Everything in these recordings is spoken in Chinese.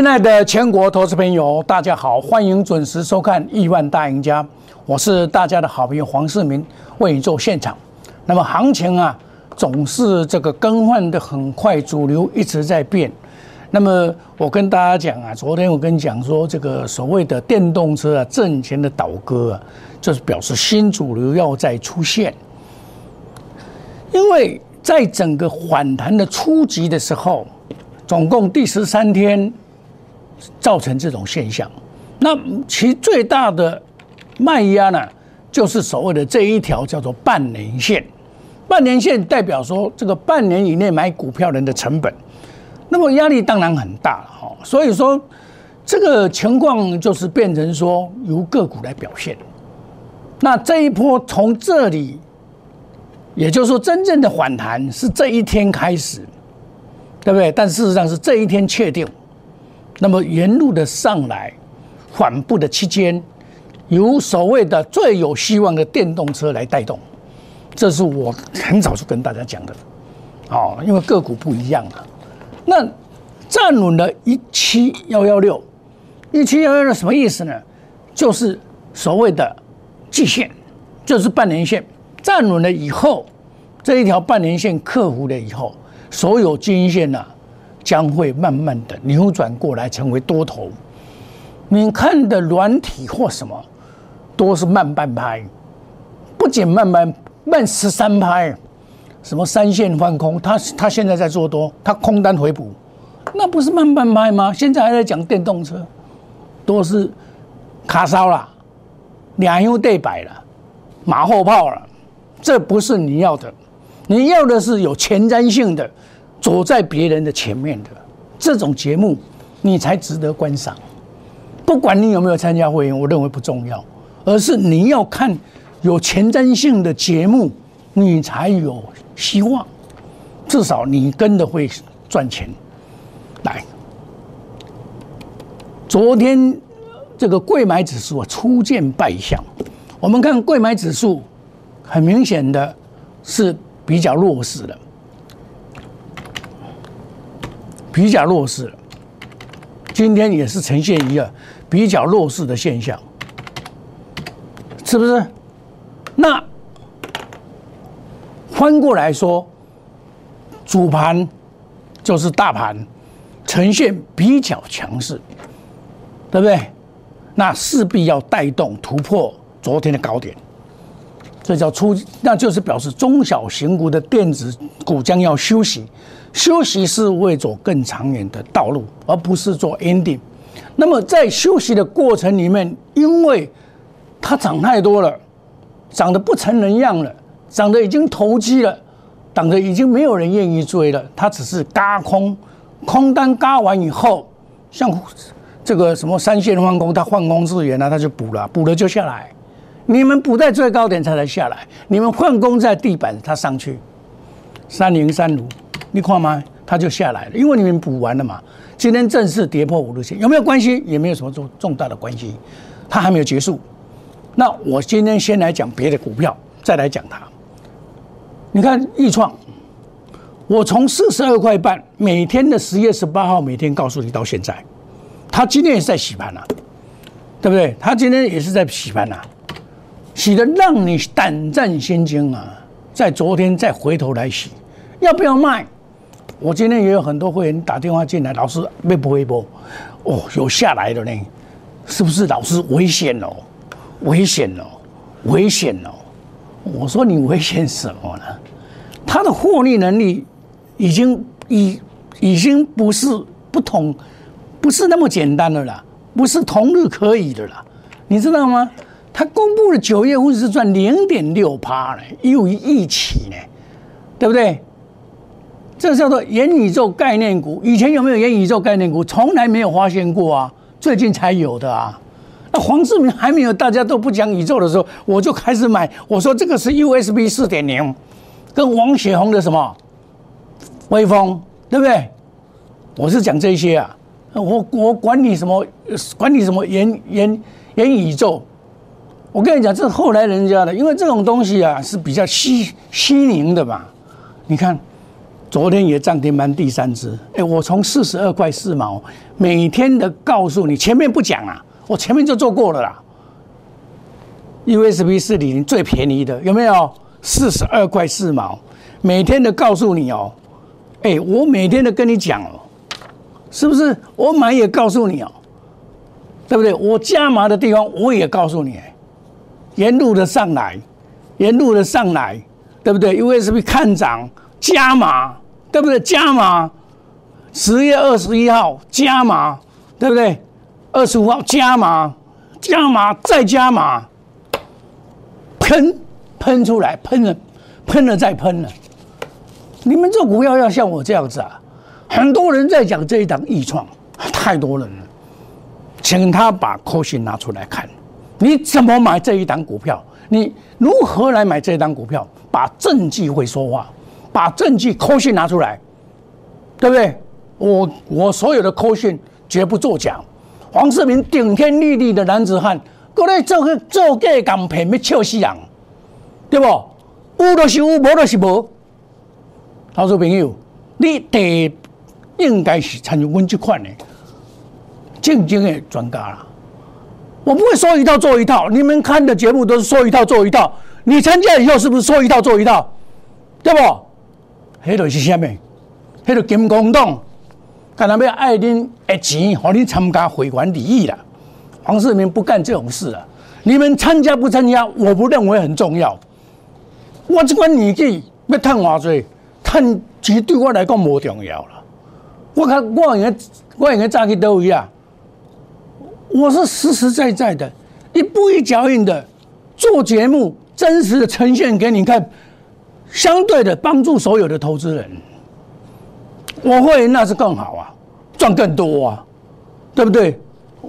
亲爱的全国投资朋友，大家好，欢迎准时收看《亿万大赢家》，我是大家的好朋友黄世明，为你做现场。那么行情啊，总是这个更换的很快，主流一直在变。那么我跟大家讲啊，昨天我跟你讲说，这个所谓的电动车啊，挣钱的倒戈啊，就是表示新主流要再出现。因为在整个反弹的初级的时候，总共第十三天。造成这种现象，那其最大的卖压呢，就是所谓的这一条叫做半年线。半年线代表说，这个半年以内买股票人的成本，那么压力当然很大了哈。所以说，这个情况就是变成说由个股来表现。那这一波从这里，也就是说真正的反弹是这一天开始，对不对？但事实上是这一天确定。那么沿路的上来，缓步的期间，由所谓的最有希望的电动车来带动，这是我很早就跟大家讲的，哦，因为个股不一样啊。那站稳了一七幺幺六，一七幺幺六什么意思呢？就是所谓的季线，就是半年线站稳了以后，这一条半年线克服了以后，所有均线呢？将会慢慢的扭转过来，成为多头。你看的软体或什么，都是慢半拍，不仅慢半慢十三拍，什么三线翻空，他他现在在做多，他空单回补，那不是慢半拍吗？现在还在讲电动车，都是卡烧了，两用对摆了，马后炮了，这不是你要的，你要的是有前瞻性的。走在别人的前面的这种节目，你才值得观赏。不管你有没有参加会员，我认为不重要，而是你要看有前瞻性的节目，你才有希望。至少你跟的会赚钱。来，昨天这个贵买指数啊初见败相，我们看贵买指数，很明显的是比较弱势的。比较弱势，今天也是呈现一个比较弱势的现象，是不是？那翻过来说，主盘就是大盘呈现比较强势，对不对？那势必要带动突破昨天的高点，这叫出，那就是表示中小型股的电子股将要休息。休息是为走更长远的道路，而不是做 ending。那么在休息的过程里面，因为它涨太多了，涨得不成人样了，涨得已经投机了，涨得已经没有人愿意追了。它只是嘎空，空单嘎完以后，像这个什么三线换工，它换工资源呢，它就补了，补了就下来。你们补在最高点才能下来，你们换工在地板，它上去。三零三五。你看吗？它就下来了，因为你们补完了嘛。今天正式跌破五日线，有没有关系？也没有什么重重大的关系，它还没有结束。那我今天先来讲别的股票，再来讲它。你看易创，我从四十二块半每天的十月十八号每天告诉你到现在，它今天也是在洗盘啊，对不对？它今天也是在洗盘啊，洗的让你胆战心惊啊！在昨天再回头来洗。要不要卖？我今天也有很多会员打电话进来，老师会不会播？哦，有下来的呢，是不是老师危险哦？危险哦？危险哦？我说你危险什么呢？他的获利能力已经已已经不是不同，不是那么简单的啦，不是同日可以的啦，你知道吗？他公布了九月份是赚零点六趴呢，又一起呢，对不对？这叫做元宇宙概念股，以前有没有元宇宙概念股？从来没有发现过啊，最近才有的啊。那黄志明还没有，大家都不讲宇宙的时候，我就开始买。我说这个是 USB 四点零，跟王雪红的什么微风，对不对？我是讲这些啊，我我管你什么，管你什么元元元宇宙。我跟你讲，这是后来人家的，因为这种东西啊是比较虚虚凝的嘛。你看。昨天也涨停板第三只。哎，我从四十二块四毛，每天的告诉你，前面不讲啊，我前面就做过了啦。USB 四点零最便宜的有没有？四十二块四毛，每天的告诉你哦。哎，我每天都跟你讲哦，是不是？我买也告诉你哦，对不对？我加码的地方我也告诉你，沿路的上来，沿路的上来，对不对？USB 看涨加码，对不对？加码，十月二十一号加码，对不对？二十五号加码，加码再加码，喷喷出来，喷了，喷了再喷了。你们做股票要像我这样子啊！很多人在讲这一档易创，太多人了，请他把扣讯拿出来看，你怎么买这一档股票？你如何来买这一档股票？把证据会说话，把证据扣讯拿出来，对不对？我我所有的扣讯绝不作假。黄世明顶天立地的男子汉，过来做个做假港骗要笑死人，对不？有就是有，无就是无。投资朋友，你得应该是参与我这款的正经的专家啦。我不会说一套做一套，你们看的节目都是说一套做一套。你参加以后是不是说一套做一套？对不？迄个是虾米？迄个金公党，干那要爱恁的钱，和你参加会员利益啦。黄世明不干这种事啊！你们参加不参加，我不认为很重要。我这款年纪要赚偌济？趁钱对我来讲无重要了。我看我应该我应该早去倒位啊？我是实实在在的，一步一脚印的做节目，真实的呈现给你看，相对的帮助所有的投资人。我会那是更好啊，赚更多啊，对不对？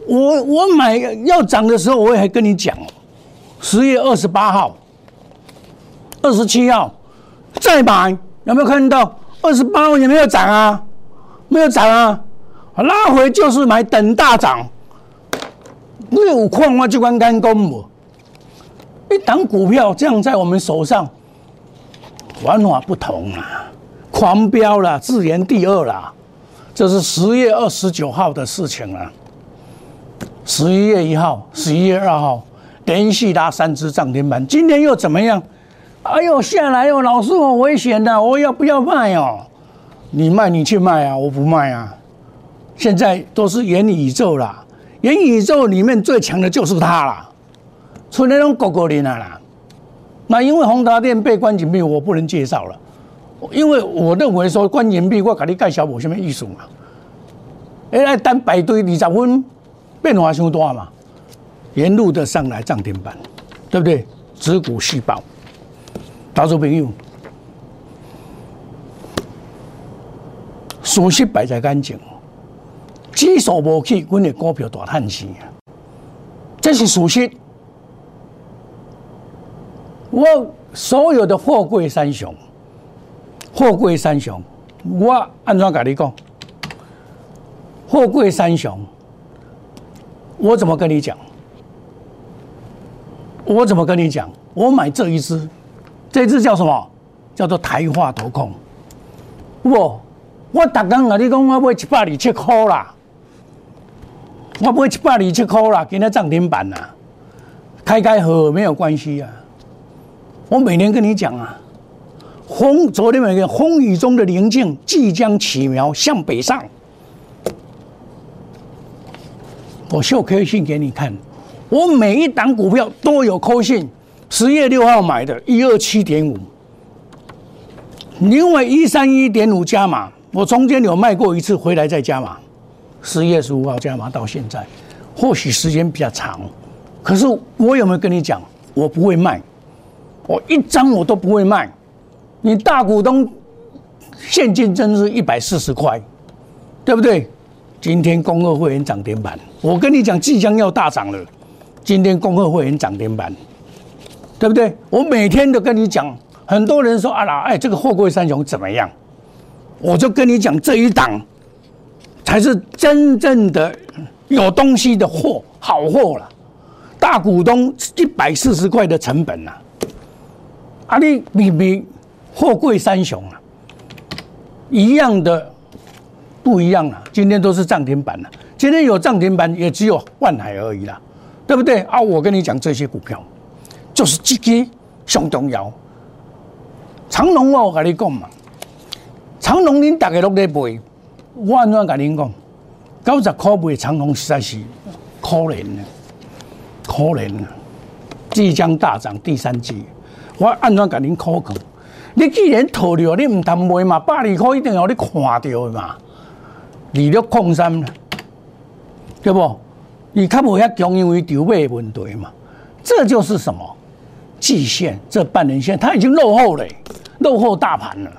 我我买要涨的时候，我也还跟你讲，十月二十八号、二十七号再买。有没有看到二十八号也没有涨啊？没有涨啊！拉回就是买等大涨。你有矿我就关干工不？一档股票这样在我们手上，玩法不同啊！狂飙了，自研第二了。这是十月二十九号的事情了。十一月一号、十一月二号连续拉三只涨停板，今天又怎么样？哎呦，下来哟，老师，好危险的，我要不要卖哦？你卖你去卖啊，我不卖啊。现在都是元宇宙啦，元宇宙里面最强的就是它啦，除那种狗狗灵啊啦。那因为宏达电被关紧闭，我不能介绍了，因为我认为说关紧闭，我给你介绍无什么意思嘛。哎，单排队二十分变化太大嘛，沿路的上来涨停板，对不对？子股细胞。投资朋友，事实摆在眼前，指数无去，阮的股票大叹息啊！这是事实。我所有的货柜三雄，货柜三雄，我安怎跟你讲？货柜三雄，我怎么跟你讲？我怎么跟你讲？我买这一只。这只叫什么？叫做台化投控。不，我逐工跟你讲，我买一百二七块啦，我买一百二七块啦，今天涨停板啦，开开合没有关系啊。我每年跟你讲啊，风昨天每个风雨中的宁静即将起苗向北上。我秀 K 信给你看，我每一档股票都有扣信。十月六号买的，一二七点五，因为一三一点五加码，我中间有卖过一次，回来再加码。十月十五号加码到现在，或许时间比较长，可是我有没有跟你讲，我不会卖，我一张我都不会卖。你大股东现金真是一百四十块，对不对？今天工二会员涨停板，我跟你讲，即将要大涨了。今天工二会员涨停板。对不对？我每天都跟你讲，很多人说啊啦，哎，这个货柜三雄怎么样？我就跟你讲，这一档才是真正的有东西的货，好货了。大股东一百四十块的成本呐，啊你比比货柜三雄啊，一样的不一样了。今天都是涨停板了，今天有涨停板也只有万海而已啦，对不对啊？我跟你讲，这些股票就是这个上重要。长隆我跟你讲嘛，长隆恁大家都在买，我安怎跟恁讲？九十块买长隆实在是可怜了，可怜了，即将大涨第三季，我安怎甲恁口讲？你既然套了，你唔谈卖嘛？百二块一定要你看到嘛？利率控三，对不？你较无遐强，因为筹码问题嘛。这就是什么？季线这半年线，它已经落后了，落后大盘了，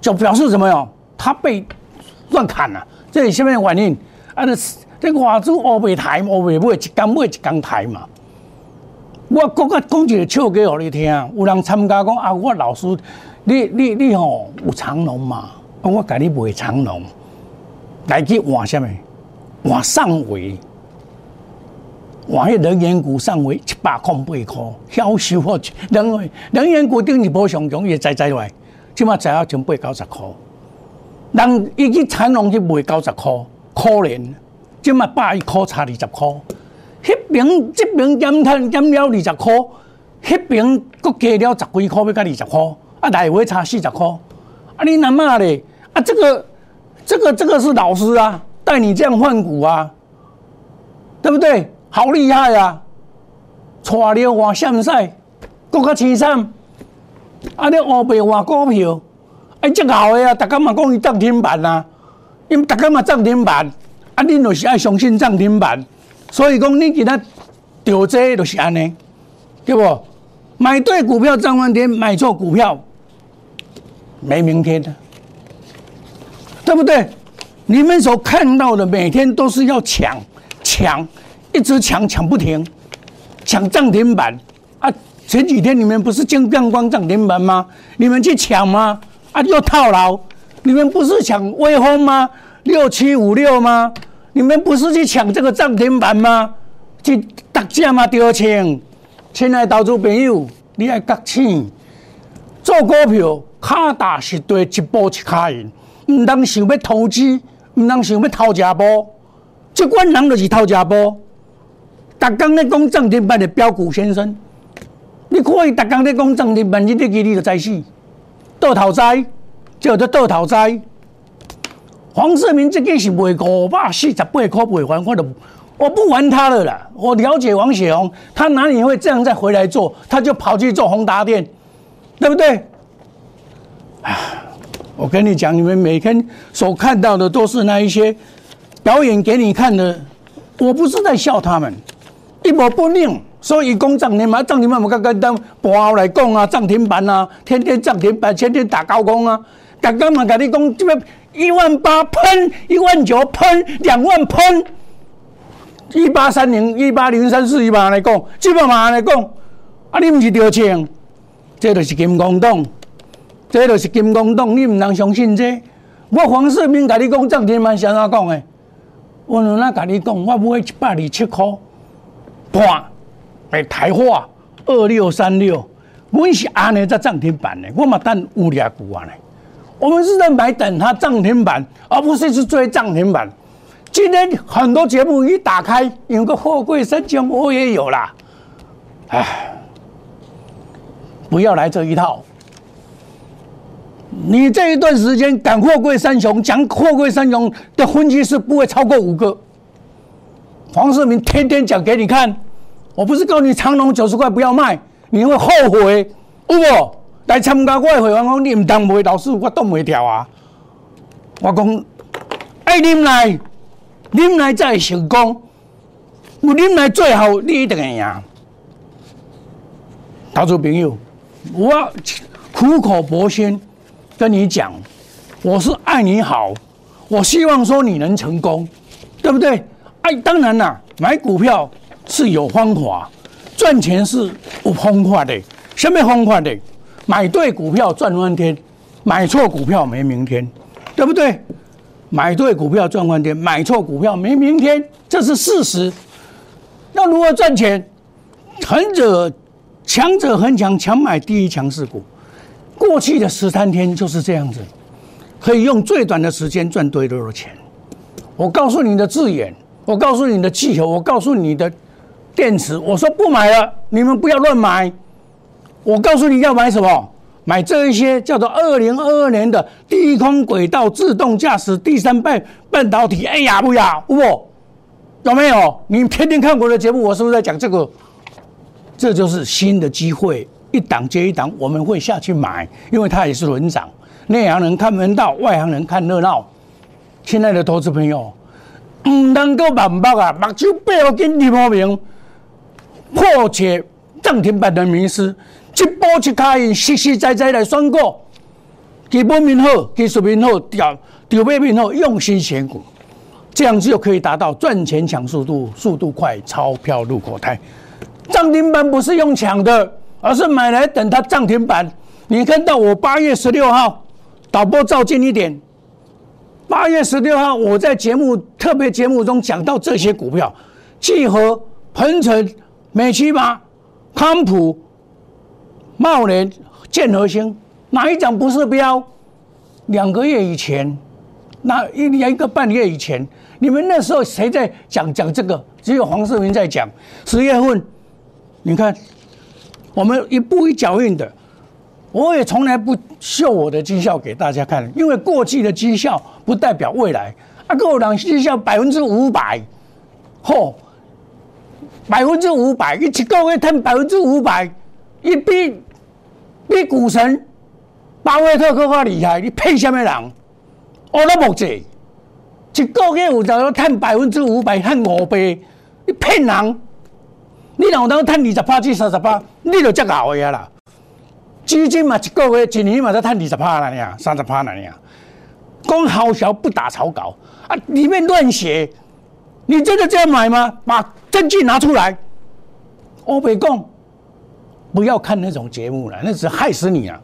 就表示什么哟？它被乱砍了。这里下面反应啊，这这外资乌白台，乌白买一缸买一缸台嘛。我讲个讲一个笑话互你听，有人参加讲啊，我老师，你你你吼有长龙嘛？我甲你卖长龙，来去换什么？换上尾，换迄能源股上尾一百空八块，销售货能源能源股顶一波上涨也在在来，即码只要从八九十块，人伊去长龙去卖九十块，可怜，即码百一块差二十块。迄边这边减碳减了二十块，迄边搁加了十几块，要加二十块，啊来回差四十块，啊你那嘛咧？啊这个这个这个是老师啊，带你这样换股啊，对不对？好厉害啊！带了换现赛，搁较凄惨，啊你乌白换股票，哎这好诶啊！大家嘛讲伊涨停板啊，因为大家嘛涨停板，啊恁就是爱相信涨停板。所以讲，你今他丢这就是安尼，对不？买对股票涨翻天，买错股票没明天的，对不对？你们所看到的每天都是要抢抢，一直抢抢不停，抢涨停板啊！前几天你们不是金亮光涨停板吗？你们去抢吗？啊，又套牢！你们不是抢微风吗？六七五六吗？你们不是去抢这个涨停板吗？去大家嘛丢钱，亲爱投资朋友，你爱觉醒，做股票卡大是对一步一卡赢，唔当想要投资，唔当想要偷家波，这款人就是偷家波。逐工咧讲涨停板的标股先生，你可以逐工咧讲涨停板，你日记你就知死，倒头栽，叫做倒头栽。黄世明这个是卖五百四十八块不还，我都我不玩他了啦。我了解王雪红，他哪里会这样再回来做？他就跑去做宏达店，对不对？我跟你讲，你们每天所看到的都是那一些表演给你看的。我不是在笑他们，一模不灵。所以讲涨停板，涨停板我刚刚当盘来讲啊，涨停板啊，天天涨停板，天天打高空啊，刚刚嘛跟你讲即个。一万八喷，一万九喷，两万喷，一八三零、一八零三四一万来讲，几百万来讲，啊，你唔是着钱，这就是金光党，这就是金光党，你唔能相信这。我黄世明甲你讲涨停板，是安怎讲的？我哪甲你讲？我买一百二七块，半，诶，台化二六三六，我是安尼在涨停板的，我嘛等五两股啊呢。我们是在买等它涨停板，而不是去追涨停板。今天很多节目一打开，有个货柜三雄，我也有啦。唉，不要来这一套。你这一段时间讲货柜三雄，讲货柜三雄的分析师不会超过五个。黄世明天天讲给你看，我不是告诉你长隆九十块不要卖，你会后悔，不？来参加我的会员讲，你唔当卖老师，我挡袂掉啊！我讲爱啉来，啉来才会成功。有啉来最后，你一定会赢。投资朋友，我苦口婆心跟你讲，我是爱你好，我希望说你能成功，对不对？哎，当然啦，买股票是有方法，赚钱是有方法的，什么方法的？买对股票赚翻天，买错股票没明天，对不对？买对股票赚翻天，买错股票没明天，这是事实。那如何赚钱？强者强者恒强，强买第一强势股。过去的十三天就是这样子，可以用最短的时间赚最多的钱。我告诉你的字眼，我告诉你的气候，我告诉你的电池，我说不买了，你们不要乱买。我告诉你要买什么？买这一些叫做二零二二年的低空轨道自动驾驶第三代半导体。哎呀，不呀，不，有没有？你天天看我的节目，我是不是在讲这个？这就是新的机会，一档接一档，我们会下去买，因为它也是轮涨。内行人看门道，外行人看热闹。亲爱的投资朋友，唔能够盲目啊，目睭背后跟李茂明破解涨停板的迷失。一步一卡印，实实在在来选股，基本面好，技术面好，调调配面好，用心选股，这样就可以达到赚钱抢速度，速度快，钞票入口袋。涨停板不是用抢的，而是买来等它涨停板。你看到我八月十六号，导播照近一点。八月十六号，我在节目特别节目中讲到这些股票：聚合、鹏程、美琪玛、康普。茂联、建和兴，哪一张不是标？两个月以前，那一年一个半月以前，你们那时候谁在讲讲这个？只有黄世明在讲。十月份，你看，我们一步一脚印的，我也从来不秀我的绩效给大家看，因为过去的绩效不代表未来。啊，各人绩效百分之五百，嚯，百分之五百，一个月赚百分之五百，一比。你股神巴菲特更加厉害，你骗什么人？我都无济，一个月有就要赚百分之五百，赚五倍，你骗人！你若有当赚二十趴至三十趴，你就足熬的啦。基金嘛，一个月、一年嘛，才赚二十趴了呀，三十趴了呀。讲好笑不打草稿啊，里面乱写。你真的这样买吗？把证据拿出来。我别讲。不要看那种节目了，那是害死你啊！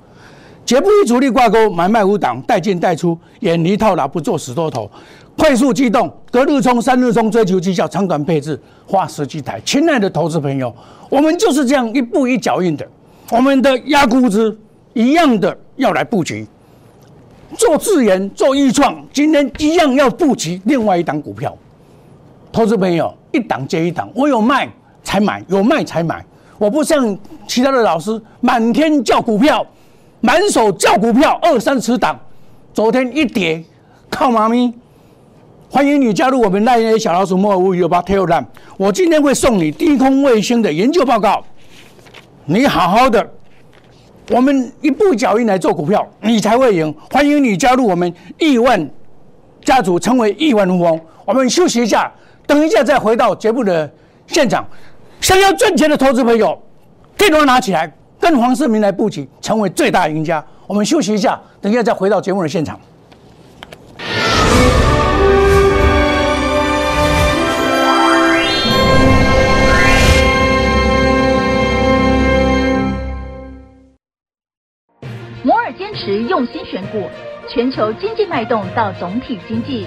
绝不与主力挂钩，买卖无挡，带进带出，远离套牢，不做死多头，快速机动，隔日冲，三日冲，追求绩效，长短配置，花时机台。亲爱的投资朋友，我们就是这样一步一脚印的，我们的压估值一样的要来布局，做自研，做预创，今天一样要布局另外一档股票。投资朋友，一档接一档，我有卖才买，有卖才买。我不像其他的老师，满天叫股票，满手叫股票，二三十档。昨天一跌，靠妈咪！欢迎你加入我们那些小老鼠莫尔五六八 Telegram。我今天会送你低空卫星的研究报告。你好好的，我们一步脚印来做股票，你才会赢。欢迎你加入我们亿万家族，成为亿万富翁。我们休息一下，等一下再回到节目的现场。想要赚钱的投资朋友，电话拿起来，跟黄世明来布局，成为最大赢家。我们休息一下，等一下再回到节目的现场。摩尔坚持用心选股，全球经济脉动到总体经济。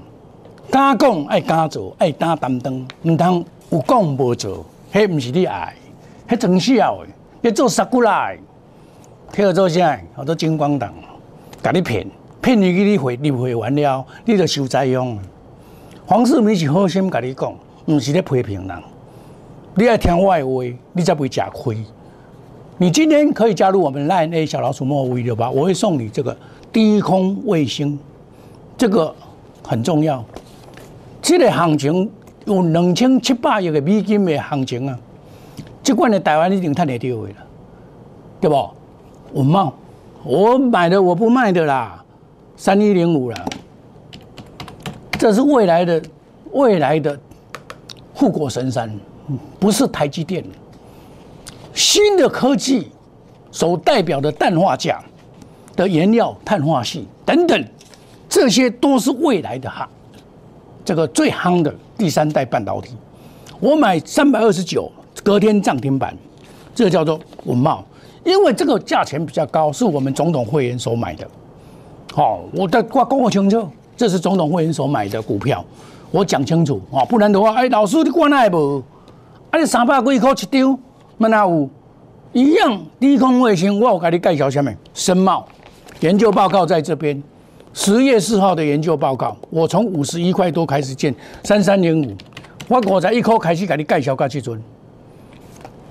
敢讲爱敢做，爱担担当，唔通有讲无做，迄唔是你爱，迄真笑诶。要做杀过来，叫做啥？好多金光党，甲你骗，骗你去你回，你回完了，你就受灾殃。黄世明是好心甲你讲，唔是咧批评人。你爱听我的话，你才不会吃亏。你今天可以加入我们 Line A 小老鼠莫五一六八，我会送你这个。低空卫星，这个很重要。这个行情有两千七百亿的美金的行情啊，这款的台湾一定赚得到的了，对不？文茂，我买的我不卖的啦，三一零五了，这是未来的未来的护国神山，不是台积电。新的科技所代表的氮化镓的原料、碳化系等等，这些都是未来的哈，这个最夯的第三代半导体。我买三百二十九，隔天涨停板，这个叫做文茂，因为这个价钱比较高，是我们总统会员所买的。好，我的挂公我清楚，这是总统会员所买的股票，我讲清楚啊，不然的话，哎，老师你管那不？啊，你三百几块一张。那有一样低空卫星，我有给你介绍下面深茂研究报告在这边，十月四号的研究报告，我从五十一块多开始建三三零五，我五十一颗开始给你介绍到这阵，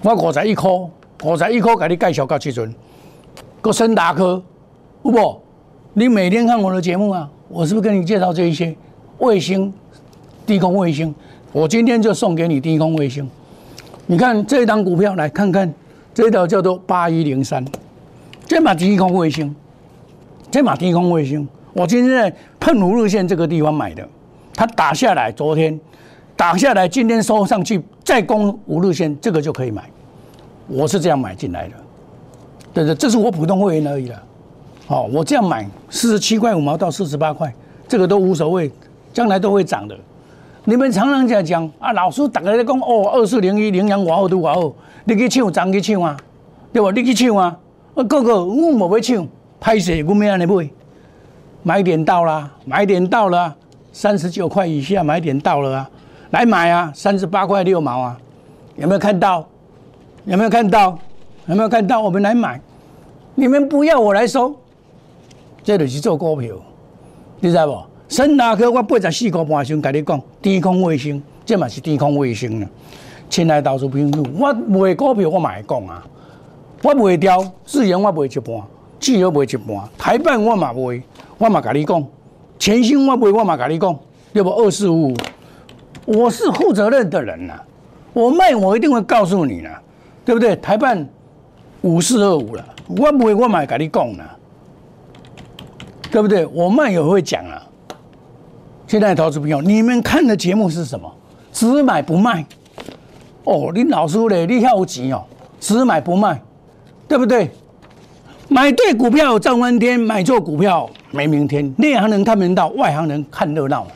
我五十一颗，五十一颗给你介绍到这阵，个深达科，有不？你每天看我的节目啊，我是不是跟你介绍这一些卫星低空卫星？我今天就送给你低空卫星。你看这一档股票，来看看这一条叫做八一零三，这马低空卫星，这马低空卫星，我今天在喷湖路线这个地方买的，它打下来，昨天打下来，今天收上去，再攻五日线，这个就可以买。我是这样买进来的，对对，这是我普通会员而已了。好，我这样买四十七块五毛到四十八块，这个都无所谓，将来都会涨的。你们常常在讲啊，老师大家在讲哦，二四零一羚羊偌好都偌好，你去抢，怎去抢啊？对吧？你去抢啊？啊，个个我冇要抢，拍摄我没安尼买，买点到啦，买点到了，三十九块以下买点到了啊，来买啊，三十八块六毛啊，有没有看到？有没有看到？有没有看到？我们来买，你们不要我来收，这就是做股票，你知不？深大哥，我八十四个半先跟你讲，低空卫星，这嘛是低空卫星啊！亲爱投资朋友，我卖股票我嘛会讲啊，我卖掉自然我卖一半，汽油卖一半，台办我嘛卖，我嘛跟你讲，全新我卖我嘛跟你讲，要不二四五五，我是负责任的人呐，我卖我一定会告诉你啦，对不对？台办五四二五了，我卖我嘛跟你讲啦，对不对？我卖也会讲啊。现在投资朋友，你们看的节目是什么？只买不卖。哦，你老师嘞，你要有钱哦，只买不卖，对不对？买对股票赚翻天，买错股票没明天。内行人看门道，外行人看热闹。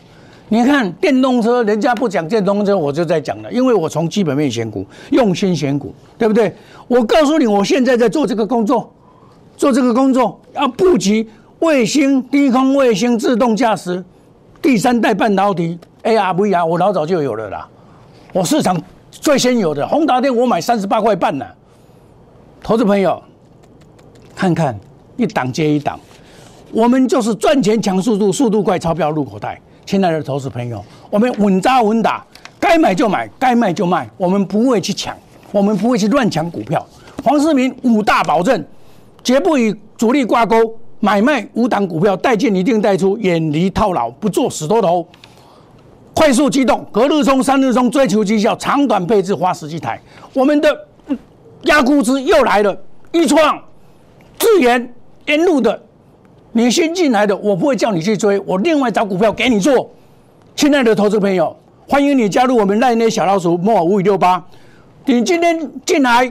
你看电动车，人家不讲电动车，我就在讲了，因为我从基本面选股，用心选股，对不对？我告诉你，我现在在做这个工作，做这个工作要布局卫星、低空卫星、自动驾驶。第三代半导体 ARVR，我老早就有了啦。我市场最先有的宏达电，我买三十八块半呢。投资朋友，看看一档接一档，我们就是赚钱抢速度，速度快，钞票入口袋。亲爱的投资朋友，我们稳扎稳打，该买就买，该卖就卖，我们不会去抢，我们不会去乱抢股票。黄世明五大保证，绝不与主力挂钩。买卖五档股票，带进一定带出，远离套牢，不做死多头，快速机动，隔日冲、三日冲，追求绩效，长短配置，花十几台。我们的压估值又来了，一创、智源、沿路的，你先进来的，我不会叫你去追，我另外找股票给你做。亲爱的投资朋友，欢迎你加入我们赖内小老鼠莫五五六八，你今天进来。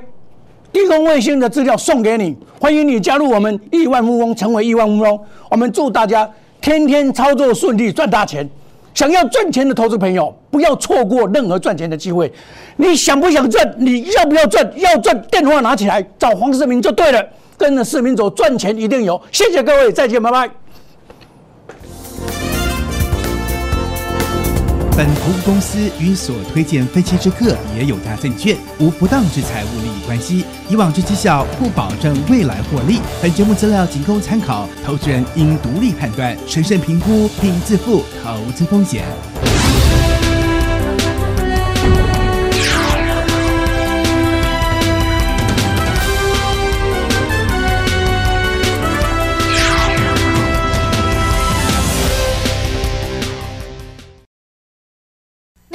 低空卫星的资料送给你，欢迎你加入我们亿万富翁，成为亿万富翁。我们祝大家天天操作顺利，赚大钱。想要赚钱的投资朋友，不要错过任何赚钱的机会。你想不想赚？你要不要赚？要赚，电话拿起来找黄世明就对了。跟着市民走，赚钱一定有。谢谢各位，再见，拜拜。本投资公司与所推荐分期之客也有大证券无不当之财务利益关系，以往之绩效不保证未来获利。本节目资料仅供参考，投资人应独立判断、审慎评估并自负投资风险。